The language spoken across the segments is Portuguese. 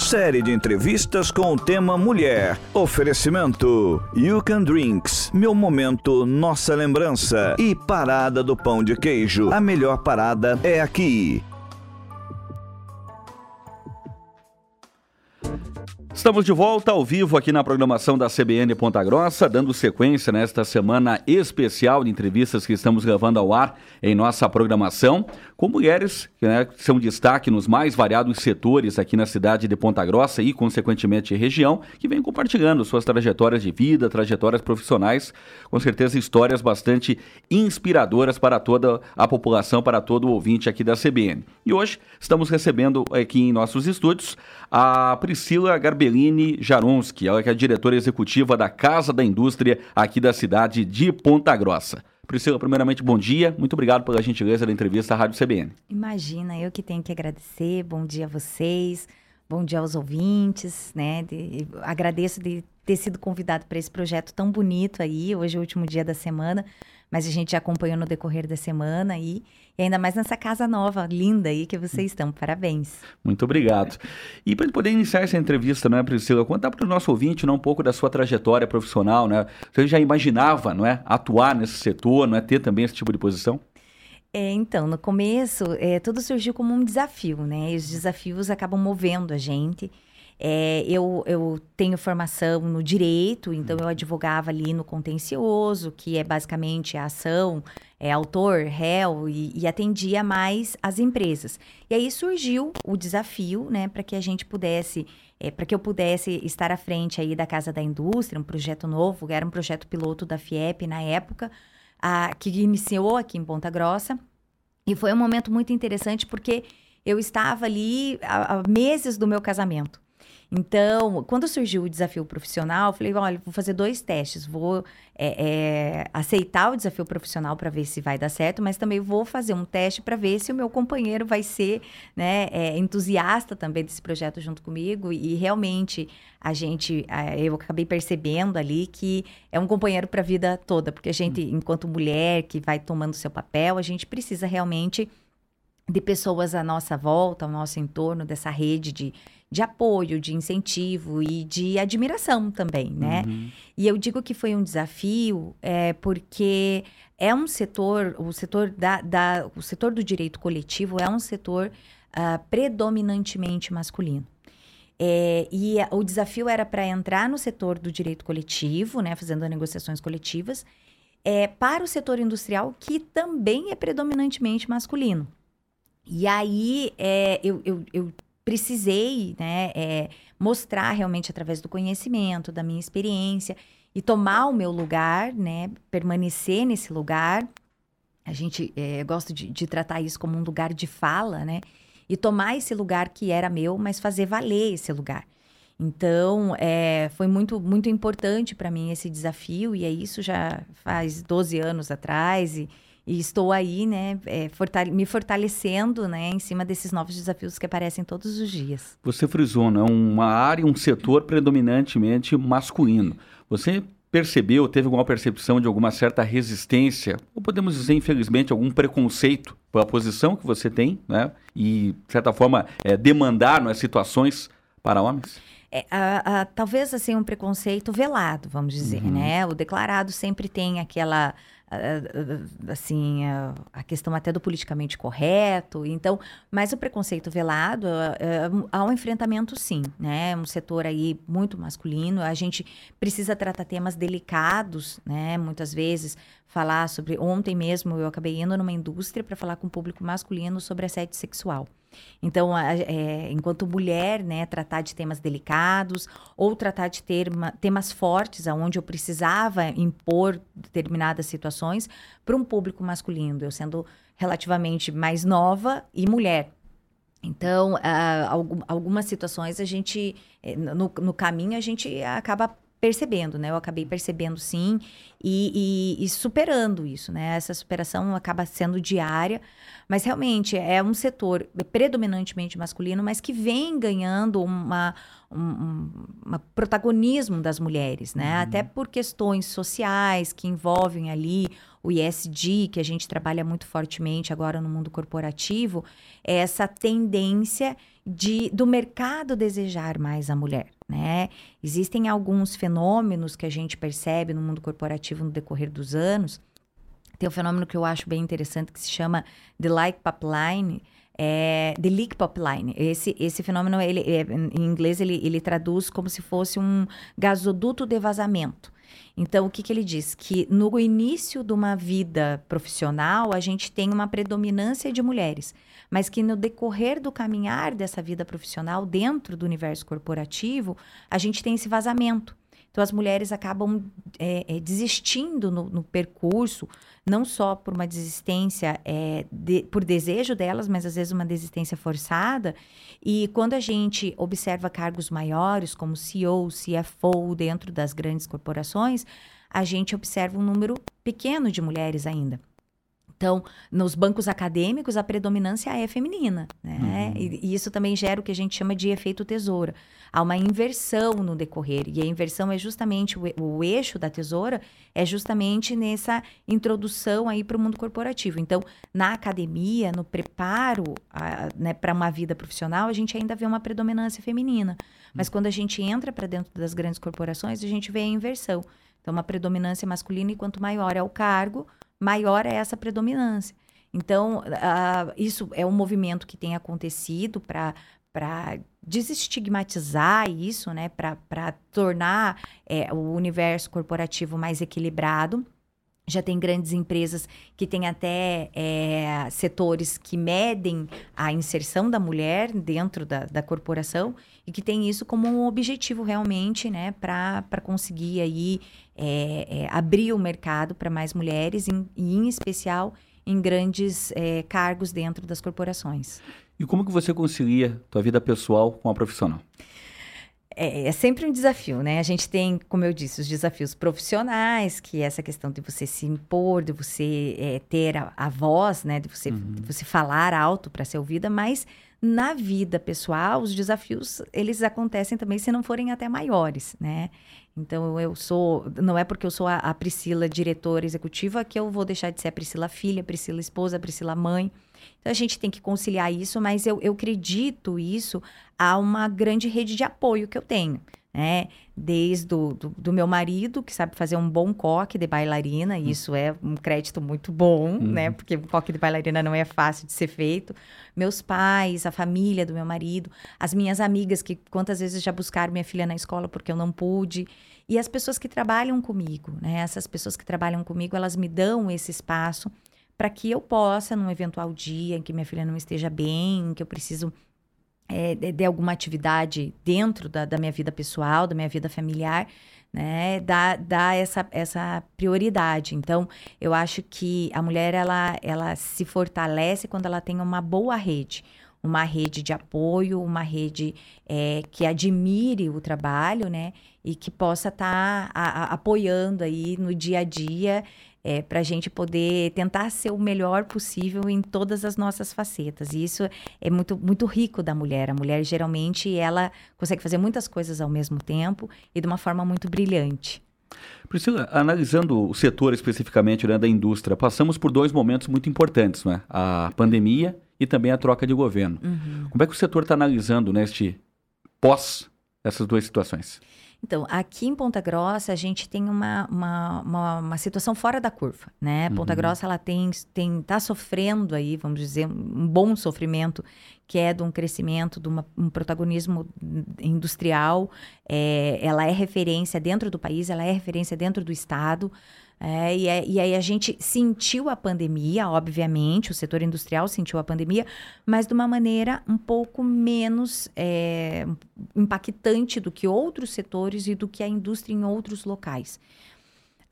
Série de entrevistas com o tema Mulher. Oferecimento You Can Drinks, Meu Momento, Nossa Lembrança e Parada do Pão de Queijo. A melhor parada é aqui. Estamos de volta ao vivo aqui na programação da CBN Ponta Grossa, dando sequência nesta semana especial de entrevistas que estamos gravando ao ar em nossa programação, com mulheres né, que são destaque nos mais variados setores aqui na cidade de Ponta Grossa e, consequentemente, região, que vêm compartilhando suas trajetórias de vida, trajetórias profissionais, com certeza histórias bastante inspiradoras para toda a população, para todo o ouvinte aqui da CBN. E hoje estamos recebendo aqui em nossos estúdios a Priscila Garbellini Jaronski, ela que é a diretora executiva da Casa da Indústria aqui da cidade de Ponta Grossa. Priscila, primeiramente, bom dia. Muito obrigado pela gentileza da entrevista à Rádio CBN. Imagina, eu que tenho que agradecer. Bom dia a vocês, bom dia aos ouvintes, né? De, agradeço de ter sido convidado para esse projeto tão bonito aí. Hoje é o último dia da semana mas a gente já acompanhou no decorrer da semana aí, e ainda mais nessa casa nova, linda aí que vocês estão. Parabéns. Muito obrigado. E para poder iniciar essa entrevista, né, Priscila, contar para o nosso ouvinte né, um pouco da sua trajetória profissional, né? Você já imaginava, não é, atuar nesse setor, não é, ter também esse tipo de posição? É, então, no começo, é, tudo surgiu como um desafio, né? E os desafios acabam movendo a gente. É, eu, eu tenho formação no direito, então eu advogava ali no contencioso, que é basicamente a ação, é autor, réu, e, e atendia mais as empresas. E aí surgiu o desafio, né, para que a gente pudesse, é, para que eu pudesse estar à frente aí da Casa da Indústria, um projeto novo, era um projeto piloto da FIEP na época, a, que iniciou aqui em Ponta Grossa. E foi um momento muito interessante porque eu estava ali há, há meses do meu casamento. Então, quando surgiu o desafio profissional, eu falei: olha, vou fazer dois testes. Vou é, é, aceitar o desafio profissional para ver se vai dar certo, mas também vou fazer um teste para ver se o meu companheiro vai ser né, é, entusiasta também desse projeto junto comigo. E realmente a gente, eu acabei percebendo ali que é um companheiro para a vida toda, porque a gente, hum. enquanto mulher que vai tomando seu papel, a gente precisa realmente de pessoas à nossa volta, ao nosso entorno, dessa rede de de apoio, de incentivo e de admiração também, né? Uhum. E eu digo que foi um desafio é, porque é um setor, o setor da, da, o setor do direito coletivo é um setor uh, predominantemente masculino. É, e o desafio era para entrar no setor do direito coletivo, né, fazendo negociações coletivas, é, para o setor industrial, que também é predominantemente masculino. E aí é, eu, eu, eu precisei né, é, mostrar realmente através do conhecimento, da minha experiência e tomar o meu lugar, né, permanecer nesse lugar. A gente é, gosta de, de tratar isso como um lugar de fala, né? E tomar esse lugar que era meu, mas fazer valer esse lugar. Então, é, foi muito, muito importante para mim esse desafio, e é isso já faz 12 anos atrás. E, e estou aí, né, é, fortale me fortalecendo, né, em cima desses novos desafios que aparecem todos os dias. Você frisou, né, uma área, um setor predominantemente masculino. Você percebeu, teve alguma percepção de alguma certa resistência, ou podemos dizer, infelizmente, algum preconceito pela posição que você tem, né, e, de certa forma, é, demandar né, situações para homens? É, a, a, talvez assim um preconceito velado, vamos dizer, uhum. né? O declarado sempre tem aquela assim a questão até do politicamente correto então mas o preconceito velado há um enfrentamento sim né um setor aí muito masculino a gente precisa tratar temas delicados né muitas vezes falar sobre ontem mesmo eu acabei indo numa indústria para falar com o público masculino sobre assédio sexual então, é, enquanto mulher, né, tratar de temas delicados ou tratar de ter uma, temas fortes, aonde eu precisava impor determinadas situações para um público masculino, eu sendo relativamente mais nova e mulher. Então, uh, algumas situações a gente, eh, no, no caminho, a gente acaba percebendo, né? Eu acabei percebendo sim e, e, e, superando isso, né? Essa superação acaba sendo diária, mas realmente é um setor predominantemente masculino, mas que vem ganhando uma, um, um protagonismo das mulheres, né? Uhum. Até por questões sociais que envolvem ali o ISD, que a gente trabalha muito fortemente agora no mundo corporativo, é essa tendência de, do mercado desejar mais a mulher. Né? Existem alguns fenômenos que a gente percebe no mundo corporativo no decorrer dos anos. Tem um fenômeno que eu acho bem interessante que se chama The Like Pipeline, é, The Leak Pipeline. Esse, esse fenômeno, ele, é, em inglês, ele, ele traduz como se fosse um gasoduto de vazamento. Então, o que, que ele diz? Que no início de uma vida profissional, a gente tem uma predominância de mulheres mas que no decorrer do caminhar dessa vida profissional dentro do universo corporativo, a gente tem esse vazamento. Então, as mulheres acabam é, é, desistindo no, no, percurso, não só por uma desistência, é, de, por desejo delas, mas às vezes uma desistência forçada. E quando a gente observa cargos maiores, como CEO, CFO, dentro das grandes corporações, a gente observa um número pequeno de mulheres ainda. Então, nos bancos acadêmicos, a predominância é feminina, né? Uhum. E, e, isso também gera o que a gente chama de efeito tesoura. Há uma inversão no decorrer, e a inversão é justamente o, o eixo da tesoura, é justamente nessa introdução aí para o mundo corporativo. Então, na academia, no preparo né, para uma vida profissional, a gente ainda vê uma predominância feminina. Mas uhum. quando a gente entra para dentro das grandes corporações, a gente vê a inversão. Então, uma predominância masculina, e quanto maior é o cargo, maior é essa predominância. Então, uh, isso é um movimento que tem acontecido para desestigmatizar isso, né, para tornar é, o universo corporativo mais equilibrado. Já tem grandes empresas que têm até é, setores que medem a inserção da mulher dentro da, da corporação e que tem isso como um objetivo realmente, né, para conseguir aí é, é, abrir o mercado para mais mulheres em, e, em especial, em grandes é, cargos dentro das corporações. E como que você concilia tua vida pessoal com a profissional? É, é, sempre um desafio, né? A gente tem, como eu disse, os desafios profissionais, que é essa questão de você se impor, de você é, ter a, a, voz, né? De você, uhum. de você falar alto para ser ouvida, mas na vida pessoal, os desafios, eles acontecem também se não forem até maiores, né? Então, eu sou. Não é porque eu sou a, a Priscila diretora executiva que eu vou deixar de ser a Priscila filha, a Priscila esposa, a Priscila mãe. Então, a gente tem que conciliar isso, mas eu, eu acredito isso a uma grande rede de apoio que eu tenho né? Desde o, do, do, meu marido, que sabe fazer um bom coque de bailarina, e hum. isso é um crédito muito bom, uhum. né? Porque o coque de bailarina não é fácil de ser feito. Meus pais, a família do meu marido, as minhas amigas, que quantas vezes já buscaram minha filha na escola porque eu não pude. E as pessoas que trabalham comigo, né? Essas pessoas que trabalham comigo, elas me dão esse espaço para que eu possa, num eventual dia em que minha filha não esteja bem, que eu preciso é, de, alguma atividade dentro da, da, minha vida pessoal, da minha vida familiar, né, dá, dá essa, essa prioridade. Então, eu acho que a mulher, ela, ela se fortalece quando ela tem uma boa rede, uma rede de apoio, uma rede é, que admire o trabalho, né, e que possa estar tá apoiando aí no dia a dia é, para a gente poder tentar ser o melhor possível em todas as nossas facetas. E isso é muito, muito rico da mulher. A mulher, geralmente, ela consegue fazer muitas coisas ao mesmo tempo e de uma forma muito brilhante. Priscila, analisando o setor especificamente né, da indústria, passamos por dois momentos muito importantes, né? a pandemia e também a troca de governo. Uhum. Como é que o setor está analisando neste pós essas duas situações? Então, aqui em Ponta Grossa, a gente tem uma, uma, uma, uma situação fora da curva, né? Uhum. Ponta Grossa, ela tem, tem, tá sofrendo aí, vamos dizer, um bom sofrimento, que é de um crescimento, de uma, um protagonismo industrial. É, ela é referência dentro do país, ela é referência dentro do Estado. É, e, é, e, aí a gente sentiu a pandemia, obviamente, o setor industrial sentiu a pandemia, mas de uma maneira um pouco menos é, impactante do que outros setores e do que a indústria em outros locais.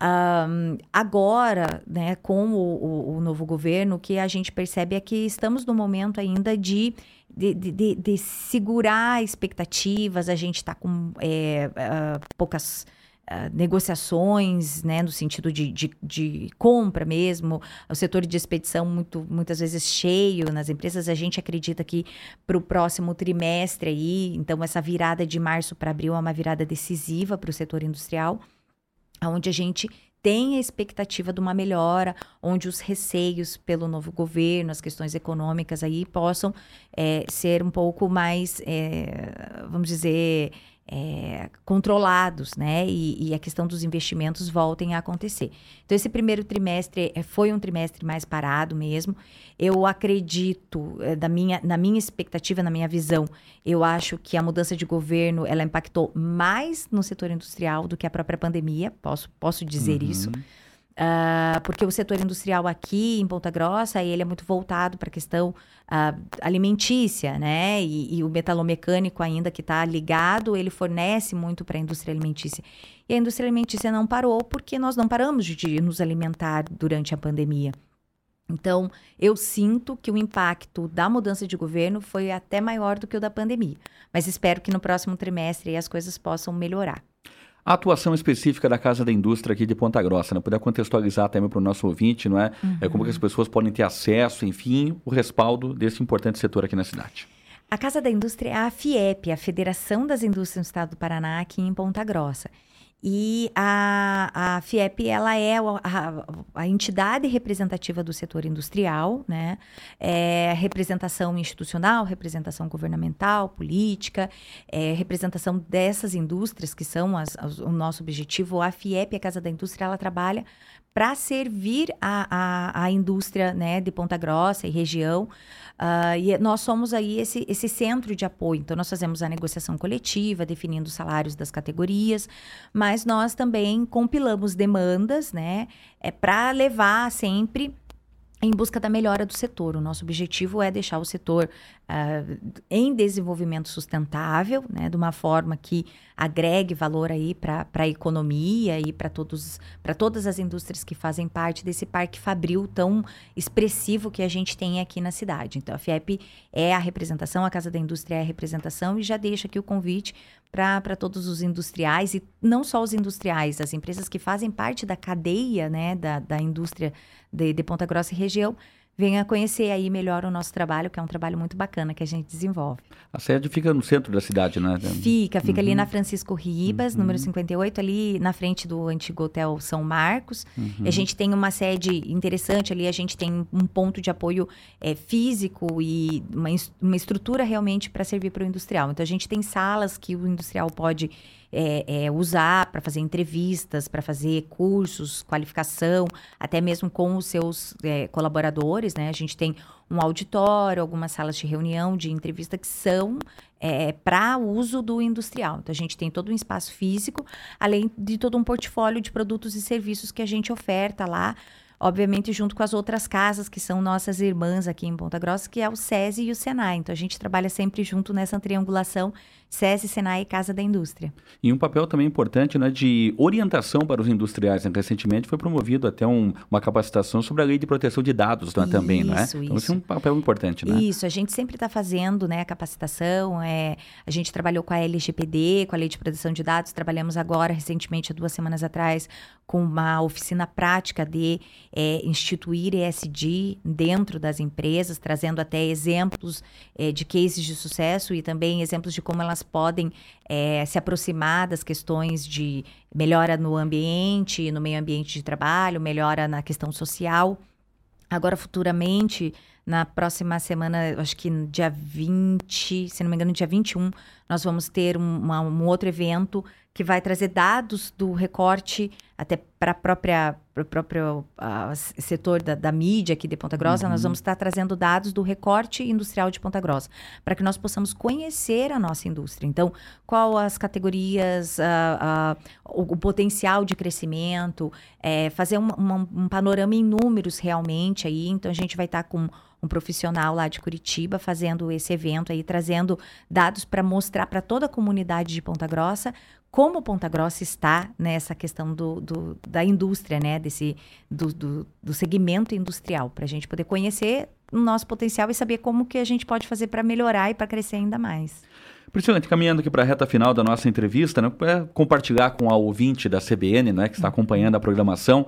Um, agora, né, com o, o, o, novo governo, o que a gente percebe é que estamos no momento ainda de, de, de, de segurar expectativas, a gente está com é, uh, poucas Uh, negociações, né, no sentido de, de, de, compra mesmo, o setor de expedição muito, muitas vezes cheio nas empresas, a gente acredita que para o próximo trimestre aí, então essa virada de março para abril é uma virada decisiva para o setor industrial, onde a gente tem a expectativa de uma melhora, onde os receios pelo novo governo, as questões econômicas aí possam é, ser um pouco mais, é, vamos dizer, é, controlados, né? E, e, a questão dos investimentos voltem a acontecer. Então, esse primeiro trimestre é, foi um trimestre mais parado mesmo. Eu acredito, é, da minha, na minha expectativa, na minha visão, eu acho que a mudança de governo ela impactou mais no setor industrial do que a própria pandemia. Posso, posso dizer uhum. isso. Uh, porque o setor industrial aqui em Ponta Grossa ele é muito voltado para a questão uh, alimentícia, né? E, e, o metalomecânico ainda que está ligado, ele fornece muito para a indústria alimentícia. E a indústria alimentícia não parou porque nós não paramos de nos alimentar durante a pandemia. Então, eu sinto que o impacto da mudança de governo foi até maior do que o da pandemia. Mas espero que no próximo trimestre as coisas possam melhorar. A atuação específica da Casa da Indústria aqui de Ponta Grossa, né? Puder contextualizar também para o nosso ouvinte, não é? Uhum. é? Como que as pessoas podem ter acesso, enfim, o respaldo desse importante setor aqui na cidade. A Casa da Indústria é a FIEP, a Federação das Indústrias do Estado do Paraná, aqui em Ponta Grossa. E a, a FIEP, ela é a, a, entidade representativa do setor industrial, né? É representação institucional, representação governamental, política, é representação dessas indústrias que são as, as, o nosso objetivo. A FIEP, a Casa da Indústria, ela trabalha para servir a, a, a indústria né, de Ponta Grossa e região. Uh, e nós somos aí esse, esse centro de apoio. Então, nós fazemos a negociação coletiva, definindo os salários das categorias, mas nós também compilamos demandas né, é, para levar sempre em busca da melhora do setor. O nosso objetivo é deixar o setor uh, em desenvolvimento sustentável, né, de uma forma que agregue valor aí para a economia e para todas as indústrias que fazem parte desse parque fabril tão expressivo que a gente tem aqui na cidade. Então a FIEP é a representação, a Casa da Indústria é a representação e já deixa aqui o convite para todos os industriais e não só os industriais, as empresas que fazem parte da cadeia né, da, da indústria de, de Ponta Grossa e região, venha conhecer aí melhor o nosso trabalho, que é um trabalho muito bacana que a gente desenvolve. A sede fica no centro da cidade, né? Fica, fica uhum. ali na Francisco Ribas, uhum. número 58, ali na frente do antigo Hotel São Marcos. Uhum. A gente tem uma sede interessante ali, a gente tem um ponto de apoio é, físico e uma, uma estrutura realmente para servir para o industrial. Então, a gente tem salas que o industrial pode é, é, usar para fazer entrevistas, para fazer cursos, qualificação, até mesmo com os seus é, colaboradores, né? A gente tem um auditório, algumas salas de reunião, de entrevista que são é, para uso do industrial. Então, a gente tem todo um espaço físico, além de todo um portfólio de produtos e serviços que a gente oferta lá obviamente junto com as outras casas que são nossas irmãs aqui em Ponta Grossa, que é o SESI e o SENAI. Então a gente trabalha sempre junto nessa triangulação SESI, Senai e Casa da Indústria. E um papel também importante né, de orientação para os industriais. Né? Recentemente foi promovido até um, uma capacitação sobre a lei de proteção de dados né, também, não é? Isso. Então isso é um papel importante, né? Isso, a gente sempre está fazendo né, a capacitação. É, a gente trabalhou com a LGPD, com a lei de proteção de dados, trabalhamos agora, recentemente, duas semanas atrás, com uma oficina prática de é, instituir ESG dentro das empresas, trazendo até exemplos é, de cases de sucesso e também exemplos de como elas podem é, se aproximar das questões de melhora no ambiente, no meio ambiente de trabalho, melhora na questão social. Agora, futuramente, na próxima semana, acho que dia 20, se não me engano, dia 21, nós vamos ter um, uma, um outro evento que vai trazer dados do recorte até para própria o próprio uh, setor da, da, mídia aqui de Ponta Grossa, uhum. nós vamos estar trazendo dados do recorte industrial de Ponta Grossa, para que nós possamos conhecer a nossa indústria. Então, qual as categorias, uh, uh, o, o, potencial de crescimento, é, fazer um, um, um, panorama em números realmente aí. Então, a gente vai estar com um profissional lá de Curitiba fazendo esse evento aí, trazendo dados para mostrar para toda a comunidade de Ponta Grossa como Ponta Grossa está nessa questão do, do da indústria, né? Desse, do, do, do segmento industrial, para a gente poder conhecer o nosso potencial e saber como que a gente pode fazer para melhorar e para crescer ainda mais. Priscila, caminhando aqui para a reta final da nossa entrevista, né, para compartilhar com a ouvinte da CBN, né, que está acompanhando a programação,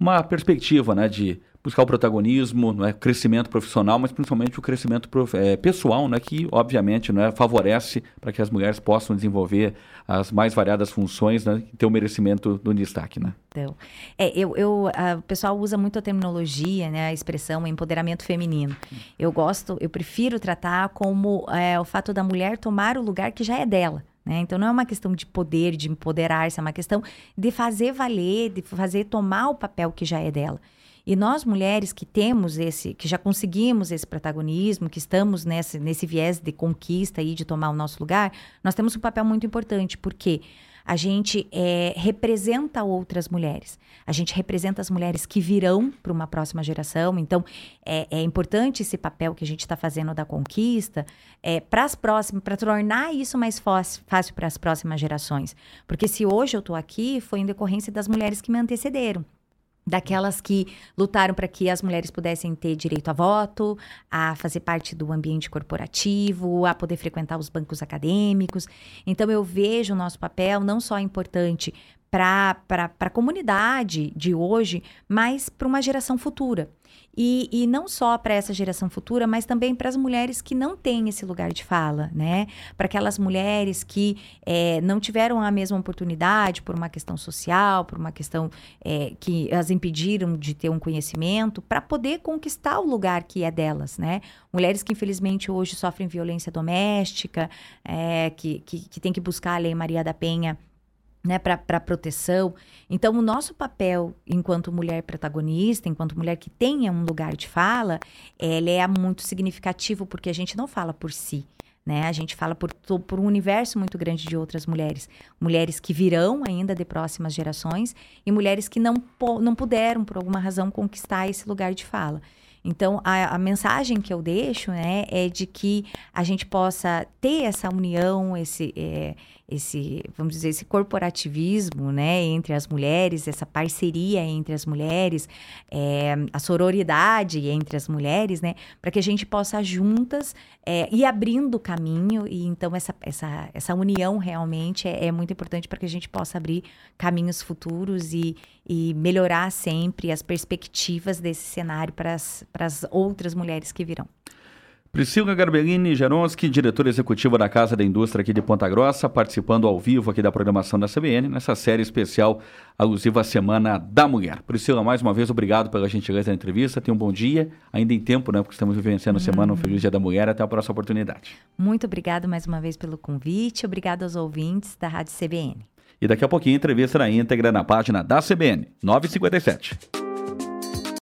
uma perspectiva né, de buscar o protagonismo, não é, crescimento profissional, mas principalmente o crescimento é, pessoal, né, que obviamente não é, favorece para que as mulheres possam desenvolver as mais variadas funções né, e ter o merecimento do destaque. Né? Então, é, eu, eu, a, o pessoal usa muito a terminologia, né, a expressão empoderamento feminino. Eu gosto, eu prefiro tratar como é, o fato da mulher tomar o lugar que já é dela. Né? Então não é uma questão de poder, de empoderar-se, é uma questão de fazer valer, de fazer tomar o papel que já é dela. E nós mulheres que temos esse, que já conseguimos esse protagonismo, que estamos nesse, nesse viés de conquista e de tomar o nosso lugar, nós temos um papel muito importante, porque a gente é, representa outras mulheres. A gente representa as mulheres que virão para uma próxima geração. Então, é, é, importante esse papel que a gente está fazendo da conquista é, para as próximas, para tornar isso mais fácil para as próximas gerações. Porque se hoje eu estou aqui, foi em decorrência das mulheres que me antecederam daquelas que lutaram para que as mulheres pudessem ter direito a voto, a fazer parte do ambiente corporativo, a poder frequentar os bancos acadêmicos. Então eu vejo o nosso papel não só importante para a comunidade de hoje, mas para uma geração futura. E, e não só para essa geração futura, mas também para as mulheres que não têm esse lugar de fala, né? Para aquelas mulheres que é, não tiveram a mesma oportunidade por uma questão social, por uma questão é, que as impediram de ter um conhecimento, para poder conquistar o lugar que é delas, né? Mulheres que infelizmente hoje sofrem violência doméstica, é, que, que, que tem que buscar a Lei Maria da Penha né, para proteção. Então, o nosso papel enquanto mulher protagonista, enquanto mulher que tenha um lugar de fala, ele é muito significativo porque a gente não fala por si. Né? A gente fala por, por um universo muito grande de outras mulheres. Mulheres que virão ainda de próximas gerações e mulheres que não, não puderam, por alguma razão, conquistar esse lugar de fala. Então, a, a, mensagem que eu deixo né, é de que a gente possa ter essa união, esse, é, esse, vamos dizer, esse corporativismo, né, entre as mulheres, essa parceria entre as mulheres, é, a sororidade entre as mulheres, né, para que a gente possa juntas é, ir abrindo o caminho e então essa, essa, essa união realmente é, é muito importante para que a gente possa abrir caminhos futuros e, e melhorar sempre as perspectivas desse cenário para as, outras mulheres que virão. Priscila Garbellini Jaronski, diretora executiva da Casa da Indústria aqui de Ponta Grossa, participando ao vivo aqui da programação da CBN, nessa série especial alusiva à Semana da Mulher. Priscila, mais uma vez, obrigado pela gentileza da entrevista. Tenha um bom dia, ainda em tempo, né? Porque estamos vivenciando a Semana um Feliz Dia da Mulher. Até a próxima oportunidade. Muito obrigado mais uma vez pelo convite. Obrigado aos ouvintes da Rádio CBN. E daqui a pouquinho, entrevista na íntegra na página da CBN, 957.